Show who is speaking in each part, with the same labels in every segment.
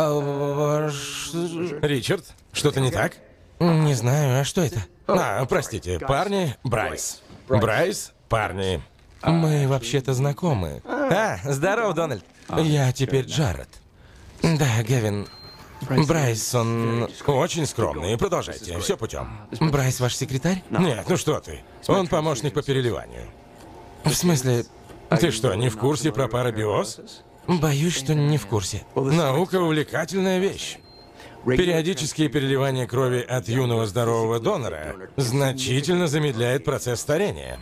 Speaker 1: А,
Speaker 2: Ричард, что-то не так?
Speaker 1: не знаю, а что это?
Speaker 2: А, простите, парни, Брайс. Брайс, парни.
Speaker 1: Мы вообще-то знакомы. А, здоров, Дональд. Я теперь Джаред. Да, Гевин. Брайс, он...
Speaker 2: Очень скромные. Продолжайте, все путем.
Speaker 1: Брайс ваш секретарь?
Speaker 2: Нет, ну что ты. Он помощник по переливанию.
Speaker 1: В смысле,
Speaker 2: Ты что, не в курсе про парабиоз?
Speaker 1: Боюсь, что не в курсе.
Speaker 2: Наука увлекательная вещь. Периодические переливания крови от юного здорового донора значительно замедляет процесс старения.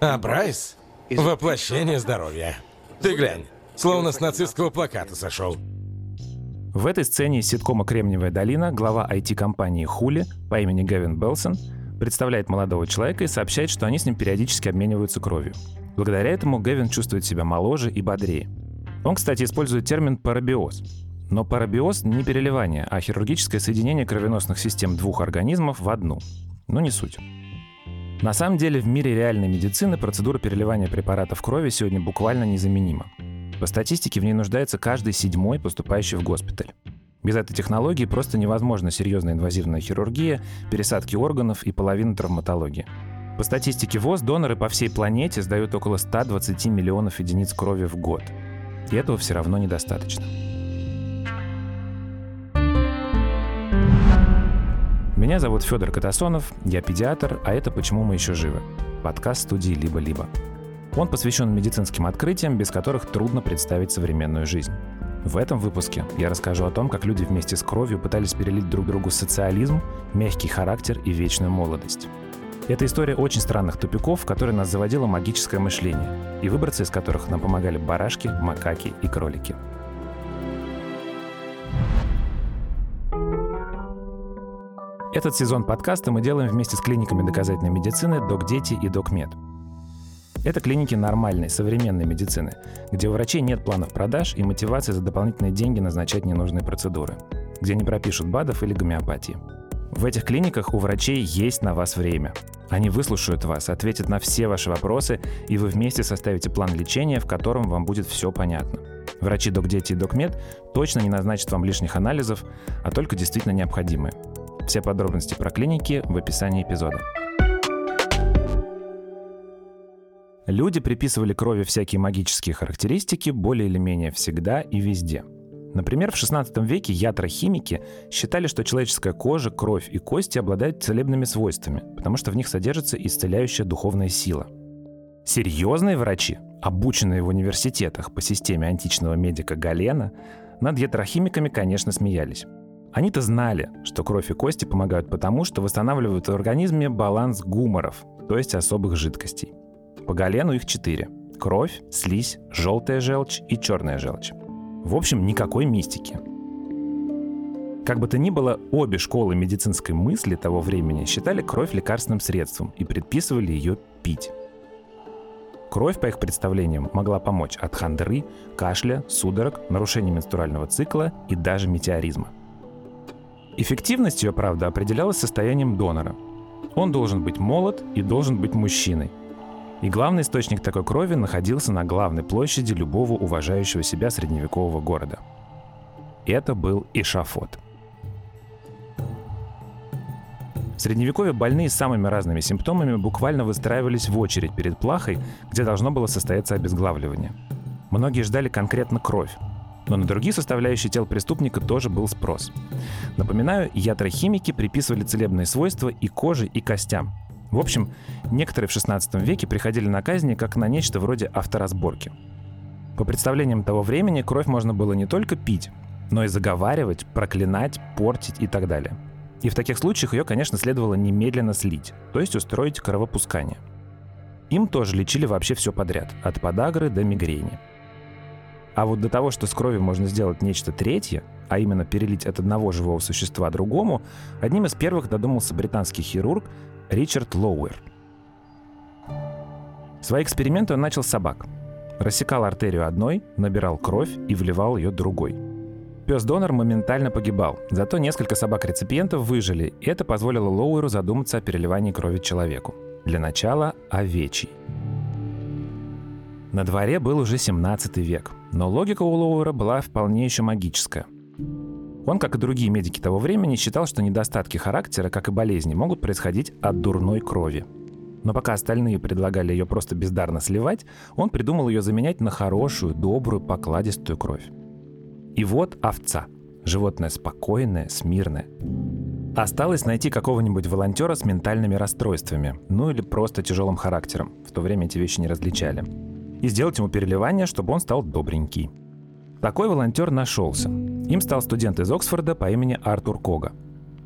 Speaker 2: А Брайс — воплощение здоровья. Ты глянь, словно с нацистского плаката сошел.
Speaker 3: В этой сцене из ситкома «Кремниевая долина» глава IT-компании «Хули» по имени Гевин Белсон представляет молодого человека и сообщает, что они с ним периодически обмениваются кровью. Благодаря этому Гевин чувствует себя моложе и бодрее. Он, кстати, использует термин «парабиоз». Но парабиоз не переливание, а хирургическое соединение кровеносных систем двух организмов в одну. Но не суть. На самом деле в мире реальной медицины процедура переливания препаратов крови сегодня буквально незаменима. По статистике в ней нуждается каждый седьмой, поступающий в госпиталь. Без этой технологии просто невозможна серьезная инвазивная хирургия, пересадки органов и половина травматологии. По статистике ВОЗ доноры по всей планете сдают около 120 миллионов единиц крови в год. И этого все равно недостаточно. Меня зовут Федор Катасонов, я педиатр, а это «Почему мы еще живы?» Подкаст студии «Либо-либо». Он посвящен медицинским открытиям, без которых трудно представить современную жизнь. В этом выпуске я расскажу о том, как люди вместе с кровью пытались перелить друг другу социализм, мягкий характер и вечную молодость. Это история очень странных тупиков, в которые нас заводило магическое мышление, и выбраться из которых нам помогали барашки, макаки и кролики. Этот сезон подкаста мы делаем вместе с клиниками доказательной медицины «Док-Дети» и «Док-Мед». Это клиники нормальной, современной медицины, где у врачей нет планов продаж и мотивации за дополнительные деньги назначать ненужные процедуры, где не пропишут БАДов или гомеопатии. В этих клиниках у врачей есть на вас время. Они выслушают вас, ответят на все ваши вопросы, и вы вместе составите план лечения, в котором вам будет все понятно. Врачи Док-Дети и Док-Мед точно не назначат вам лишних анализов, а только действительно необходимые. Все подробности про клиники в описании эпизода. Люди приписывали крови всякие магические характеристики более или менее всегда и везде. Например, в 16 веке ятрохимики считали, что человеческая кожа, кровь и кости обладают целебными свойствами, потому что в них содержится исцеляющая духовная сила. Серьезные врачи, обученные в университетах по системе античного медика Галена, над ятрохимиками, конечно, смеялись. Они-то знали, что кровь и кости помогают потому, что восстанавливают в организме баланс гуморов, то есть особых жидкостей. По Галену их четыре. Кровь, слизь, желтая желчь и черная желчь. В общем, никакой мистики. Как бы то ни было, обе школы медицинской мысли того времени считали кровь лекарственным средством и предписывали ее пить. Кровь, по их представлениям, могла помочь от хандры, кашля, судорог, нарушения менструального цикла и даже метеоризма. Эффективность ее, правда, определялась состоянием донора. Он должен быть молод и должен быть мужчиной. И главный источник такой крови находился на главной площади любого уважающего себя средневекового города. Это был эшафот. В Средневековье больные с самыми разными симптомами буквально выстраивались в очередь перед плахой, где должно было состояться обезглавливание. Многие ждали конкретно кровь, но на другие составляющие тел преступника тоже был спрос. Напоминаю, ятрохимики приписывали целебные свойства и коже, и костям. В общем, некоторые в 16 веке приходили на казни как на нечто вроде авторазборки. По представлениям того времени, кровь можно было не только пить, но и заговаривать, проклинать, портить и так далее. И в таких случаях ее, конечно, следовало немедленно слить, то есть устроить кровопускание. Им тоже лечили вообще все подряд, от подагры до мигрени. А вот до того, что с кровью можно сделать нечто третье, а именно перелить от одного живого существа другому, одним из первых додумался британский хирург Ричард Лоуэр. Свои эксперименты он начал с собак. Рассекал артерию одной, набирал кровь и вливал ее другой. Пес-донор моментально погибал, зато несколько собак-реципиентов выжили, и это позволило Лоуэру задуматься о переливании крови человеку. Для начала овечий. На дворе был уже 17 век, но логика у Лоуэра была вполне еще магическая. Он, как и другие медики того времени, считал, что недостатки характера, как и болезни, могут происходить от дурной крови. Но пока остальные предлагали ее просто бездарно сливать, он придумал ее заменять на хорошую, добрую, покладистую кровь. И вот овца. Животное спокойное, смирное. Осталось найти какого-нибудь волонтера с ментальными расстройствами, ну или просто тяжелым характером. В то время эти вещи не различали. И сделать ему переливание, чтобы он стал добренький. Такой волонтер нашелся. Им стал студент из Оксфорда по имени Артур Кога.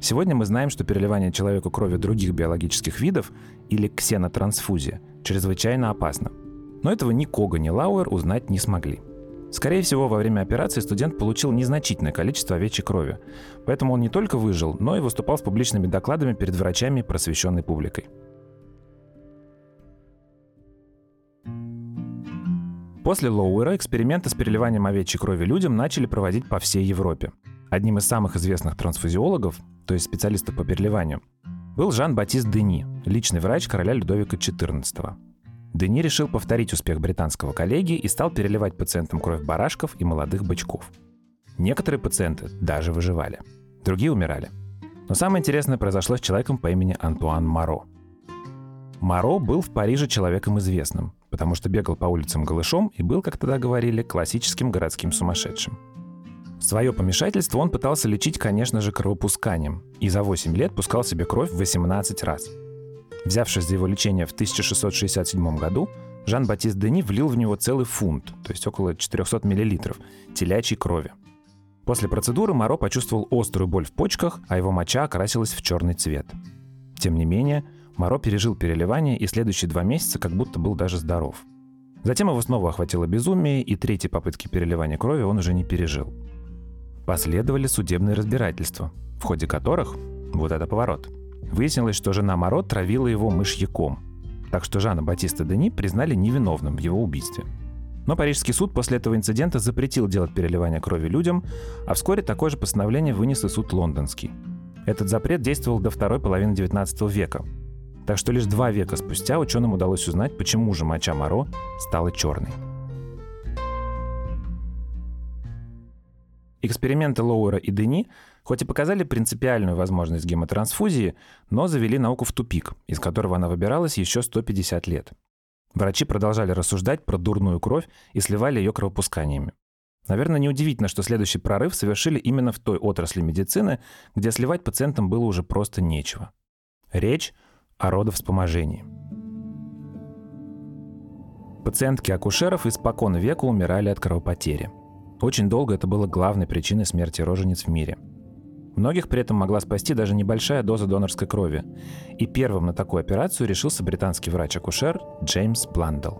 Speaker 3: Сегодня мы знаем, что переливание человеку крови других биологических видов или ксенотрансфузия чрезвычайно опасно. Но этого ни Кога, ни Лауэр узнать не смогли. Скорее всего, во время операции студент получил незначительное количество овечьей крови, поэтому он не только выжил, но и выступал с публичными докладами перед врачами и просвещенной публикой. После Лоуэра эксперименты с переливанием овечьей крови людям начали проводить по всей Европе. Одним из самых известных трансфузиологов, то есть специалистов по переливанию, был Жан-Батист Дени, личный врач короля Людовика XIV. Дени решил повторить успех британского коллеги и стал переливать пациентам кровь барашков и молодых бычков. Некоторые пациенты даже выживали, другие умирали. Но самое интересное произошло с человеком по имени Антуан Маро. Маро был в Париже человеком известным, потому что бегал по улицам голышом и был, как тогда говорили, классическим городским сумасшедшим. Свое помешательство он пытался лечить, конечно же, кровопусканием, и за 8 лет пускал себе кровь 18 раз. Взявшись за его лечение в 1667 году, Жан-Батист Дени влил в него целый фунт, то есть около 400 мл, телячьей крови. После процедуры Моро почувствовал острую боль в почках, а его моча окрасилась в черный цвет. Тем не менее, Моро пережил переливание и следующие два месяца как будто был даже здоров. Затем его снова охватило безумие, и третьей попытки переливания крови он уже не пережил. Последовали судебные разбирательства, в ходе которых, вот это поворот, выяснилось, что жена Моро травила его мышьяком. Так что Жана Батиста Дени признали невиновным в его убийстве. Но Парижский суд после этого инцидента запретил делать переливание крови людям, а вскоре такое же постановление вынес и суд лондонский. Этот запрет действовал до второй половины XIX века, так что лишь два века спустя ученым удалось узнать, почему же моча Моро стала черной. Эксперименты Лоуэра и Дени хоть и показали принципиальную возможность гемотрансфузии, но завели науку в тупик, из которого она выбиралась еще 150 лет. Врачи продолжали рассуждать про дурную кровь и сливали ее кровопусканиями. Наверное, неудивительно, что следующий прорыв совершили именно в той отрасли медицины, где сливать пациентам было уже просто нечего. Речь о родовспоможении. Пациентки акушеров испокон века умирали от кровопотери. Очень долго это было главной причиной смерти рожениц в мире. Многих при этом могла спасти даже небольшая доза донорской крови. И первым на такую операцию решился британский врач-акушер Джеймс Бландл.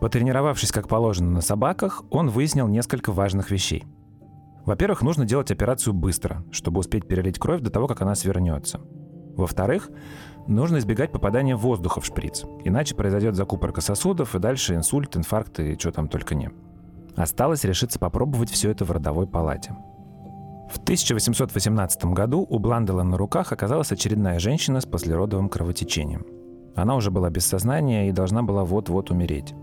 Speaker 3: Потренировавшись как положено на собаках, он выяснил несколько важных вещей. Во-первых, нужно делать операцию быстро, чтобы успеть перелить кровь до того, как она свернется. Во-вторых, нужно избегать попадания воздуха в шприц, иначе произойдет закупорка сосудов и дальше инсульт, инфаркт и что там только не. Осталось решиться попробовать все это в родовой палате. В 1818 году у Бландела на руках оказалась очередная женщина с послеродовым кровотечением. Она уже была без сознания и должна была вот-вот умереть.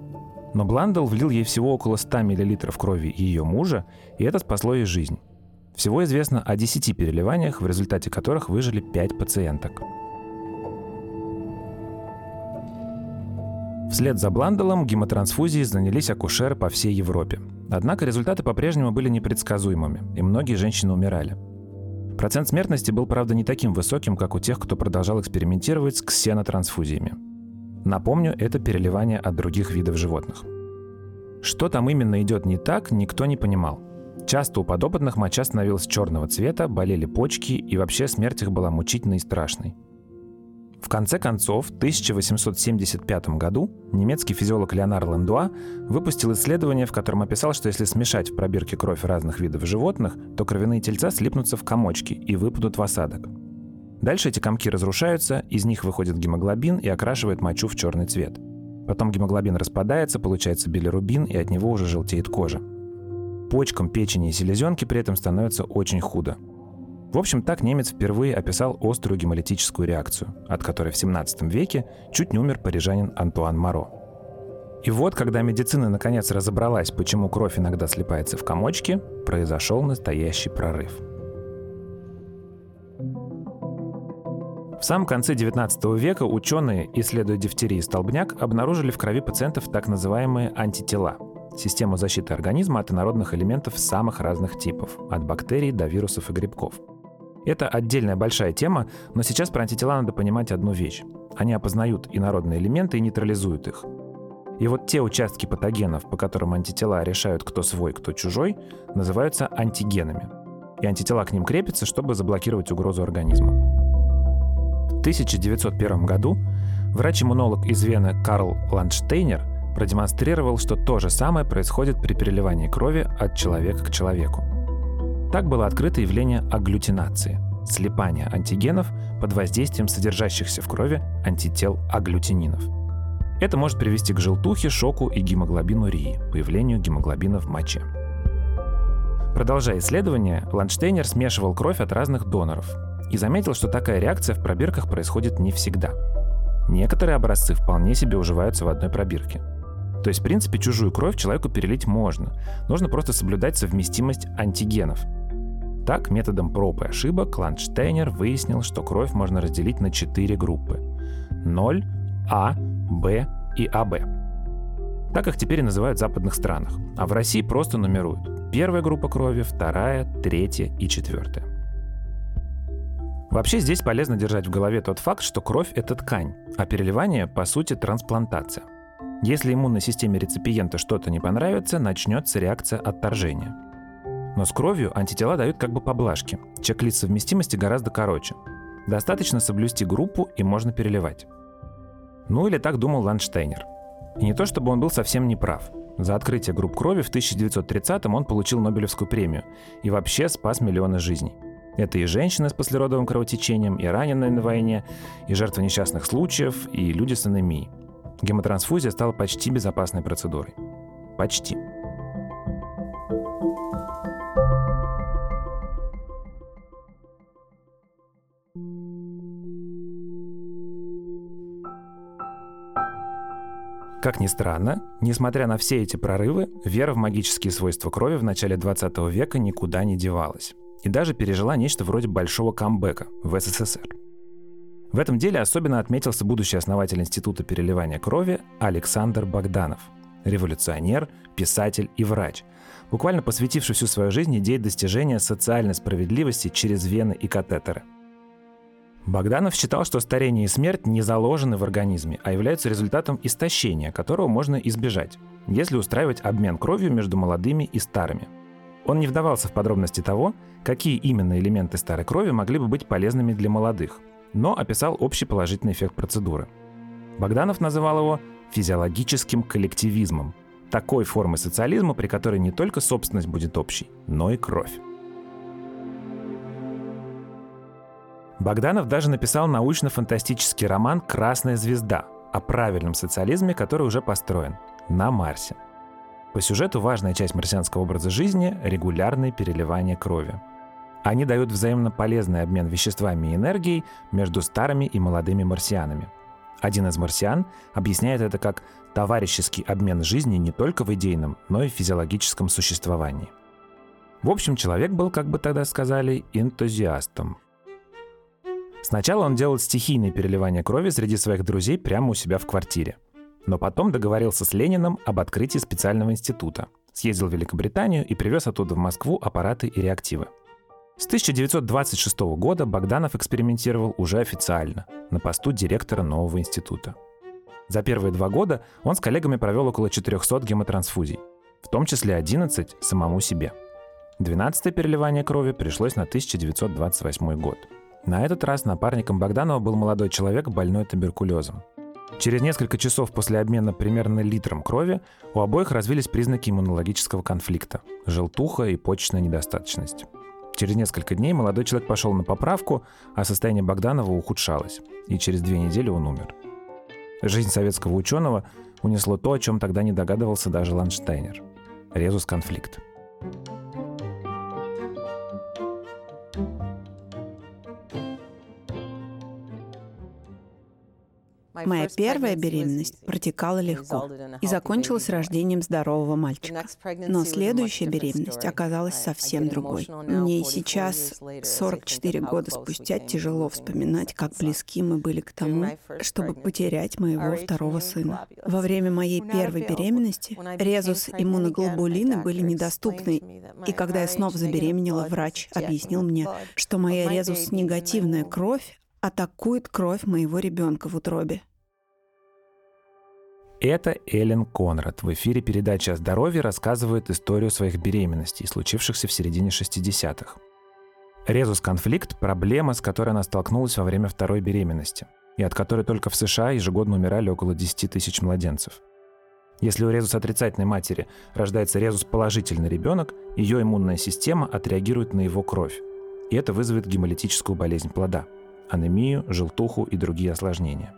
Speaker 3: Но Бландел влил ей всего около 100 мл крови ее мужа, и это спасло ей жизнь. Всего известно о 10 переливаниях, в результате которых выжили 5 пациенток. Вслед за Бланделом гемотрансфузией занялись акушеры по всей Европе. Однако результаты по-прежнему были непредсказуемыми, и многие женщины умирали. Процент смертности был, правда, не таким высоким, как у тех, кто продолжал экспериментировать с ксенотрансфузиями. Напомню, это переливание от других видов животных. Что там именно идет не так, никто не понимал. Часто у подопытных моча становилась черного цвета, болели почки, и вообще смерть их была мучительной и страшной. В конце концов, в 1875 году немецкий физиолог Леонар Ландуа выпустил исследование, в котором описал, что если смешать в пробирке кровь разных видов животных, то кровяные тельца слипнутся в комочки и выпадут в осадок. Дальше эти комки разрушаются, из них выходит гемоглобин и окрашивает мочу в черный цвет. Потом гемоглобин распадается, получается билирубин, и от него уже желтеет кожа. Почкам, печени и селезенке при этом становится очень худо. В общем, так немец впервые описал острую гемолитическую реакцию, от которой в 17 веке чуть не умер парижанин Антуан Маро. И вот, когда медицина наконец разобралась, почему кровь иногда слипается в комочки, произошел настоящий прорыв. В самом конце 19 века ученые, исследуя дифтерию и столбняк, обнаружили в крови пациентов так называемые антитела – систему защиты организма от инородных элементов самых разных типов, от бактерий до вирусов и грибков. Это отдельная большая тема, но сейчас про антитела надо понимать одну вещь. Они опознают инородные элементы и нейтрализуют их. И вот те участки патогенов, по которым антитела решают, кто свой, кто чужой, называются антигенами. И антитела к ним крепятся, чтобы заблокировать угрозу организма. В 1901 году врач-иммунолог из Вены Карл Ландштейнер продемонстрировал, что то же самое происходит при переливании крови от человека к человеку. Так было открыто явление агглютинации – слипания антигенов под воздействием содержащихся в крови антител агглютининов – это может привести к желтухе, шоку и гемоглобинурии, появлению гемоглобина в моче. Продолжая исследование, Ландштейнер смешивал кровь от разных доноров и заметил, что такая реакция в пробирках происходит не всегда. Некоторые образцы вполне себе уживаются в одной пробирке. То есть, в принципе, чужую кровь человеку перелить можно. Нужно просто соблюдать совместимость антигенов. Так, методом проб и ошибок Ландштейнер выяснил, что кровь можно разделить на четыре группы. 0, А, Б и АБ. Так их теперь и называют в западных странах. А в России просто нумеруют. Первая группа крови, вторая, третья и четвертая. Вообще здесь полезно держать в голове тот факт, что кровь – это ткань, а переливание, по сути, трансплантация. Если иммунной системе реципиента что-то не понравится, начнется реакция отторжения. Но с кровью антитела дают как бы поблажки. Чек-лист совместимости гораздо короче. Достаточно соблюсти группу и можно переливать. Ну или так думал Ландштейнер. И не то чтобы он был совсем неправ. За открытие групп крови в 1930-м он получил Нобелевскую премию и вообще спас миллионы жизней. Это и женщины с послеродовым кровотечением, и раненые на войне, и жертвы несчастных случаев, и люди с анемией. Гемотрансфузия стала почти безопасной процедурой. Почти. Как ни странно, несмотря на все эти прорывы, вера в магические свойства крови в начале 20 века никуда не девалась. И даже пережила нечто вроде большого камбэка в СССР. В этом деле особенно отметился будущий основатель Института переливания крови Александр Богданов. Революционер, писатель и врач, буквально посвятивший всю свою жизнь идее достижения социальной справедливости через вены и катетеры – Богданов считал, что старение и смерть не заложены в организме, а являются результатом истощения, которого можно избежать, если устраивать обмен кровью между молодыми и старыми. Он не вдавался в подробности того, какие именно элементы старой крови могли бы быть полезными для молодых, но описал общий положительный эффект процедуры. Богданов называл его физиологическим коллективизмом, такой формой социализма, при которой не только собственность будет общей, но и кровь. Богданов даже написал научно-фантастический роман «Красная звезда» о правильном социализме, который уже построен на Марсе. По сюжету важная часть марсианского образа жизни – регулярное переливание крови. Они дают взаимно полезный обмен веществами и энергией между старыми и молодыми марсианами. Один из марсиан объясняет это как товарищеский обмен жизни не только в идейном, но и в физиологическом существовании. В общем, человек был, как бы тогда сказали, энтузиастом – Сначала он делал стихийные переливания крови среди своих друзей прямо у себя в квартире. Но потом договорился с Лениным об открытии специального института. Съездил в Великобританию и привез оттуда в Москву аппараты и реактивы. С 1926 года Богданов экспериментировал уже официально, на посту директора нового института. За первые два года он с коллегами провел около 400 гемотрансфузий, в том числе 11 самому себе. 12 переливание крови пришлось на 1928 год – на этот раз напарником Богданова был молодой человек, больной туберкулезом. Через несколько часов после обмена примерно литром крови у обоих развились признаки иммунологического конфликта – желтуха и почечная недостаточность. Через несколько дней молодой человек пошел на поправку, а состояние Богданова ухудшалось, и через две недели он умер. Жизнь советского ученого унесло то, о чем тогда не догадывался даже Ланштейнер – резус-конфликт.
Speaker 4: Моя первая беременность протекала легко и закончилась рождением здорового мальчика. Но следующая беременность оказалась совсем другой. Мне сейчас, 44 года спустя, тяжело вспоминать, как близки мы были к тому, чтобы потерять моего второго сына. Во время моей первой беременности резус иммуноглобулины были недоступны, и когда я снова забеременела, врач объяснил мне, что моя резус-негативная кровь атакует кровь моего ребенка в утробе.
Speaker 3: Это Эллен Конрад. В эфире передачи о здоровье рассказывает историю своих беременностей, случившихся в середине 60-х. Резус-конфликт – проблема, с которой она столкнулась во время второй беременности, и от которой только в США ежегодно умирали около 10 тысяч младенцев. Если у резус-отрицательной матери рождается резус-положительный ребенок, ее иммунная система отреагирует на его кровь, и это вызовет гемолитическую болезнь плода – анемию, желтуху и другие осложнения.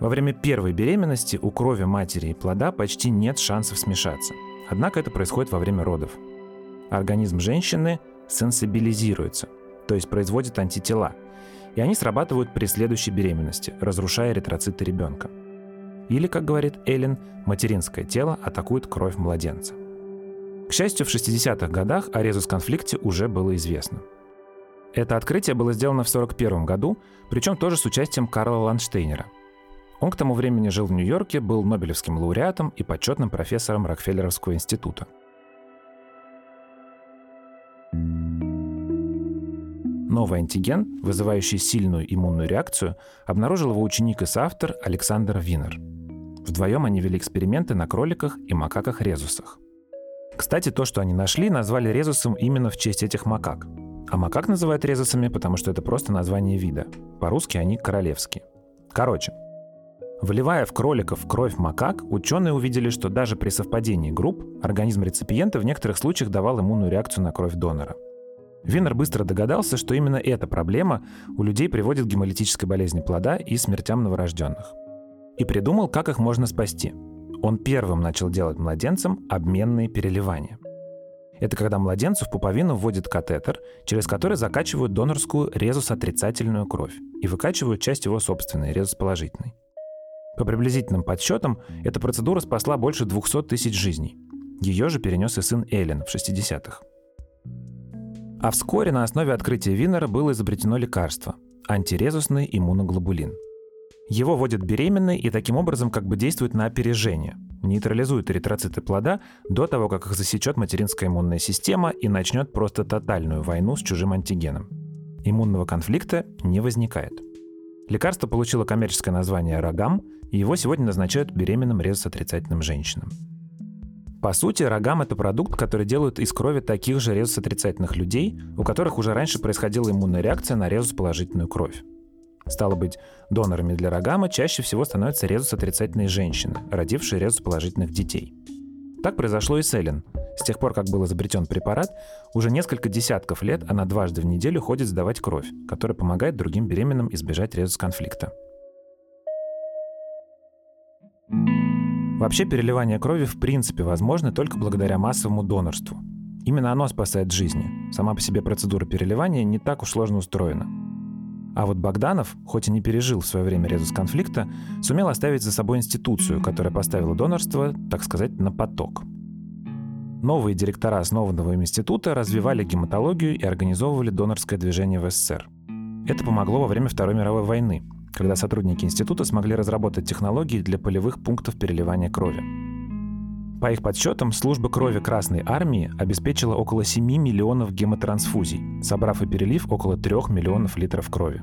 Speaker 3: Во время первой беременности у крови матери и плода почти нет шансов смешаться. Однако это происходит во время родов. Организм женщины сенсибилизируется, то есть производит антитела, и они срабатывают при следующей беременности, разрушая эритроциты ребенка. Или, как говорит Эллен, материнское тело атакует кровь младенца. К счастью, в 60-х годах о резус-конфликте уже было известно. Это открытие было сделано в 1941 году, причем тоже с участием Карла Ландштейнера – он к тому времени жил в Нью-Йорке, был Нобелевским лауреатом и почетным профессором Рокфеллеровского института. Новый антиген, вызывающий сильную иммунную реакцию, обнаружил его ученик и соавтор Александр Винер. Вдвоем они вели эксперименты на кроликах и макаках-резусах. Кстати, то, что они нашли, назвали резусом именно в честь этих макак. А макак называют резусами, потому что это просто название вида. По-русски они королевские. Короче, Вливая в кроликов кровь макак, ученые увидели, что даже при совпадении групп организм реципиента в некоторых случаях давал иммунную реакцию на кровь донора. Винер быстро догадался, что именно эта проблема у людей приводит к гемолитической болезни плода и смертям новорожденных. И придумал, как их можно спасти. Он первым начал делать младенцам обменные переливания. Это когда младенцу в пуповину вводят катетер, через который закачивают донорскую резус-отрицательную кровь и выкачивают часть его собственной, резус-положительной. По приблизительным подсчетам, эта процедура спасла больше 200 тысяч жизней. Ее же перенес и сын Эллен в 60-х. А вскоре на основе открытия Виннера было изобретено лекарство – антирезусный иммуноглобулин. Его вводят беременной и таким образом как бы действует на опережение, нейтрализует эритроциты плода до того, как их засечет материнская иммунная система и начнет просто тотальную войну с чужим антигеном. Иммунного конфликта не возникает. Лекарство получило коммерческое название «Рогам», его сегодня назначают беременным резус-отрицательным женщинам. По сути, рогам – это продукт, который делают из крови таких же резус-отрицательных людей, у которых уже раньше происходила иммунная реакция на резус-положительную кровь. Стало быть, донорами для рогама чаще всего становятся резус-отрицательные женщины, родившие резус-положительных детей. Так произошло и с Эллен. С тех пор, как был изобретен препарат, уже несколько десятков лет она дважды в неделю ходит сдавать кровь, которая помогает другим беременным избежать резус-конфликта. Вообще переливание крови в принципе возможно только благодаря массовому донорству. Именно оно спасает жизни. Сама по себе процедура переливания не так уж сложно устроена. А вот Богданов, хоть и не пережил в свое время резус конфликта, сумел оставить за собой институцию, которая поставила донорство, так сказать, на поток. Новые директора основанного им института развивали гематологию и организовывали донорское движение в СССР. Это помогло во время Второй мировой войны, когда сотрудники института смогли разработать технологии для полевых пунктов переливания крови. По их подсчетам, служба крови Красной Армии обеспечила около 7 миллионов гемотрансфузий, собрав и перелив около 3 миллионов литров крови.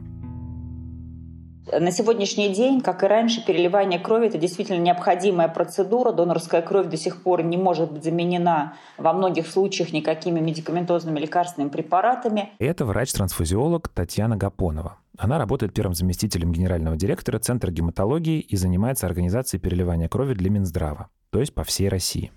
Speaker 5: На сегодняшний день, как и раньше, переливание крови – это действительно необходимая процедура. Донорская кровь до сих пор не может быть заменена во многих случаях никакими медикаментозными лекарственными препаратами.
Speaker 3: Это врач-трансфузиолог Татьяна Гапонова. Она работает первым заместителем генерального директора Центра гематологии и занимается организацией переливания крови для Минздрава, то есть по всей России.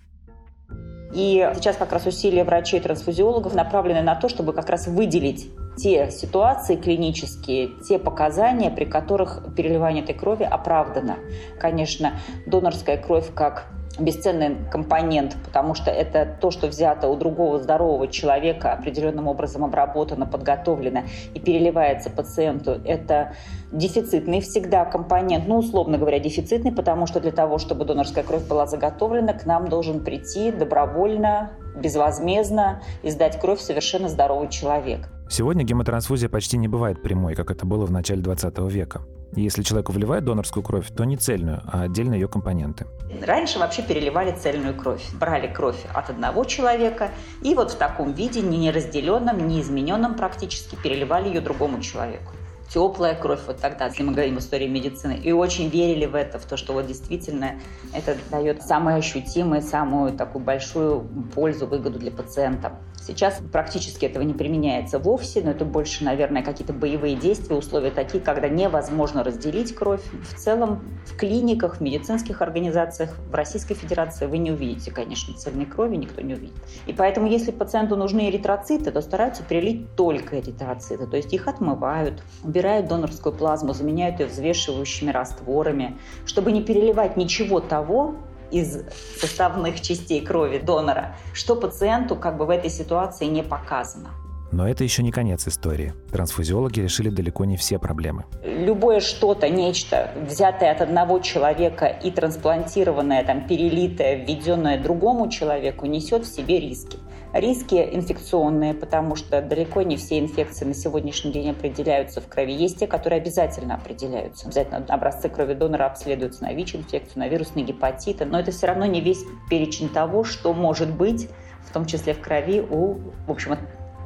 Speaker 5: И сейчас как раз усилия врачей-трансфузиологов направлены на то, чтобы как раз выделить те ситуации клинические, те показания, при которых переливание этой крови оправдано. Конечно, донорская кровь как бесценный компонент, потому что это то, что взято у другого здорового человека, определенным образом обработано, подготовлено и переливается пациенту. Это дефицитный всегда компонент, ну, условно говоря, дефицитный, потому что для того, чтобы донорская кровь была заготовлена, к нам должен прийти добровольно, безвозмездно и сдать кровь совершенно здоровый человек.
Speaker 3: Сегодня гемотрансфузия почти не бывает прямой, как это было в начале 20 века. Если человеку вливают донорскую кровь, то не цельную, а отдельно ее компоненты.
Speaker 5: Раньше вообще переливали цельную кровь. Брали кровь от одного человека и вот в таком виде, не неразделенном, не измененном практически, переливали ее другому человеку теплая кровь вот тогда, если мы говорим истории медицины, и очень верили в это, в то, что вот действительно это дает самую ощутимую, самую такую большую пользу, выгоду для пациента. Сейчас практически этого не применяется вовсе, но это больше, наверное, какие-то боевые действия, условия такие, когда невозможно разделить кровь. В целом в клиниках, в медицинских организациях в Российской Федерации вы не увидите, конечно, цельной крови, никто не увидит. И поэтому, если пациенту нужны эритроциты, то стараются перелить только эритроциты, то есть их отмывают, убирают донорскую плазму, заменяют ее взвешивающими растворами, чтобы не переливать ничего того, из составных частей крови донора, что пациенту как бы в этой ситуации не показано.
Speaker 3: Но это еще не конец истории. Трансфузиологи решили далеко не все проблемы.
Speaker 5: Любое что-то, нечто, взятое от одного человека и трансплантированное, там, перелитое, введенное другому человеку, несет в себе риски. Риски инфекционные, потому что далеко не все инфекции на сегодняшний день определяются в крови. Есть те, которые обязательно определяются. Обязательно образцы крови донора обследуются на ВИЧ-инфекцию, на вирусные гепатиты. Но это все равно не весь перечень того, что может быть, в том числе в крови, у, в общем,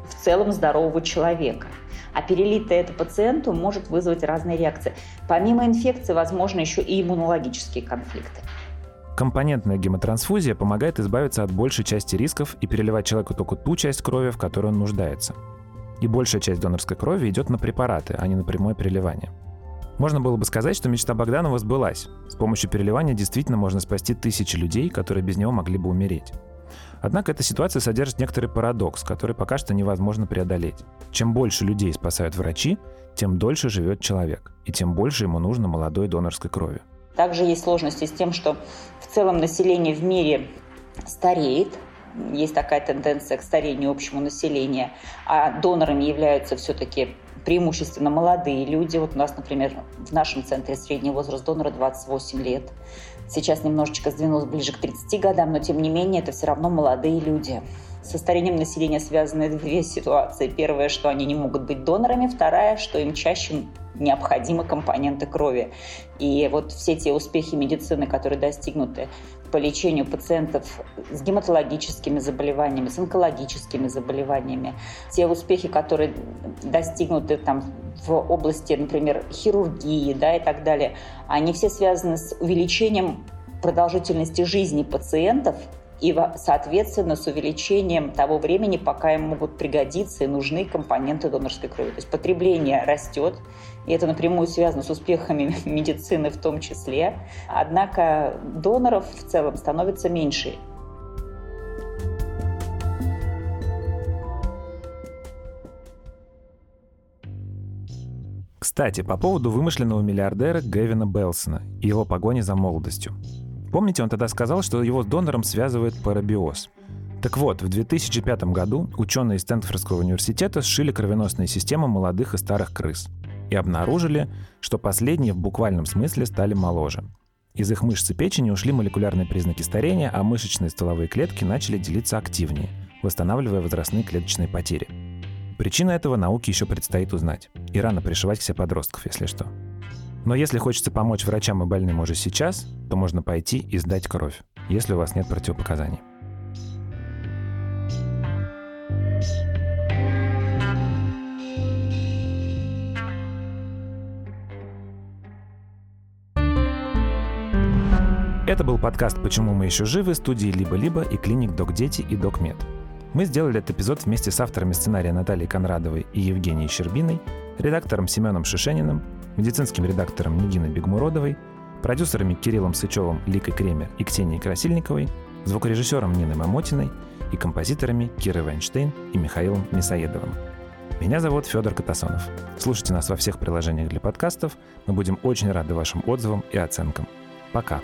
Speaker 5: в целом здорового человека. А перелитое это пациенту может вызвать разные реакции. Помимо инфекции, возможно, еще и иммунологические конфликты.
Speaker 3: Компонентная гемотрансфузия помогает избавиться от большей части рисков и переливать человеку только ту часть крови, в которой он нуждается. И большая часть донорской крови идет на препараты, а не на прямое переливание. Можно было бы сказать, что мечта Богданова сбылась. С помощью переливания действительно можно спасти тысячи людей, которые без него могли бы умереть. Однако эта ситуация содержит некоторый парадокс, который пока что невозможно преодолеть. Чем больше людей спасают врачи, тем дольше живет человек, и тем больше ему нужно молодой донорской крови.
Speaker 5: Также есть сложности с тем, что в целом население в мире стареет, есть такая тенденция к старению общего населения, а донорами являются все-таки преимущественно молодые люди. Вот у нас, например, в нашем центре средний возраст донора 28 лет. Сейчас немножечко сдвинулся ближе к 30 годам, но тем не менее это все равно молодые люди. Со старением населения связаны две ситуации. Первое, что они не могут быть донорами. Вторая, что им чаще необходимы компоненты крови. И вот все те успехи медицины, которые достигнуты по лечению пациентов с гематологическими заболеваниями, с онкологическими заболеваниями, те успехи, которые достигнуты там в области, например, хирургии да, и так далее, они все связаны с увеличением продолжительности жизни пациентов и, соответственно, с увеличением того времени, пока им могут пригодиться и нужны компоненты донорской крови. То есть потребление растет, и это напрямую связано с успехами медицины в том числе. Однако доноров в целом становится меньше.
Speaker 3: Кстати, по поводу вымышленного миллиардера Гэвина Белсона и его погони за молодостью. Помните, он тогда сказал, что его с донором связывает парабиоз. Так вот, в 2005 году ученые из Стэнфордского университета сшили кровеносные системы молодых и старых крыс – и обнаружили, что последние в буквальном смысле стали моложе. Из их мышц и печени ушли молекулярные признаки старения, а мышечные стволовые клетки начали делиться активнее, восстанавливая возрастные клеточные потери. Причина этого науке еще предстоит узнать. И рано пришивать к себе подростков, если что. Но если хочется помочь врачам и больным уже сейчас, то можно пойти и сдать кровь, если у вас нет противопоказаний. Это был подкаст «Почему мы еще живы» студии «Либо-либо» и клиник «Док Дети» и «Док Мед». Мы сделали этот эпизод вместе с авторами сценария Натальей Конрадовой и Евгенией Щербиной, редактором Семеном Шишениным, медицинским редактором Нигиной Бегмуродовой, продюсерами Кириллом Сычевым, Ликой Кремер и Ксенией Красильниковой, звукорежиссером Ниной Мамотиной и композиторами Кирой Вайнштейн и Михаилом Мясоедовым. Меня зовут Федор Катасонов. Слушайте нас во всех приложениях для подкастов. Мы будем очень рады вашим отзывам и оценкам. Пока.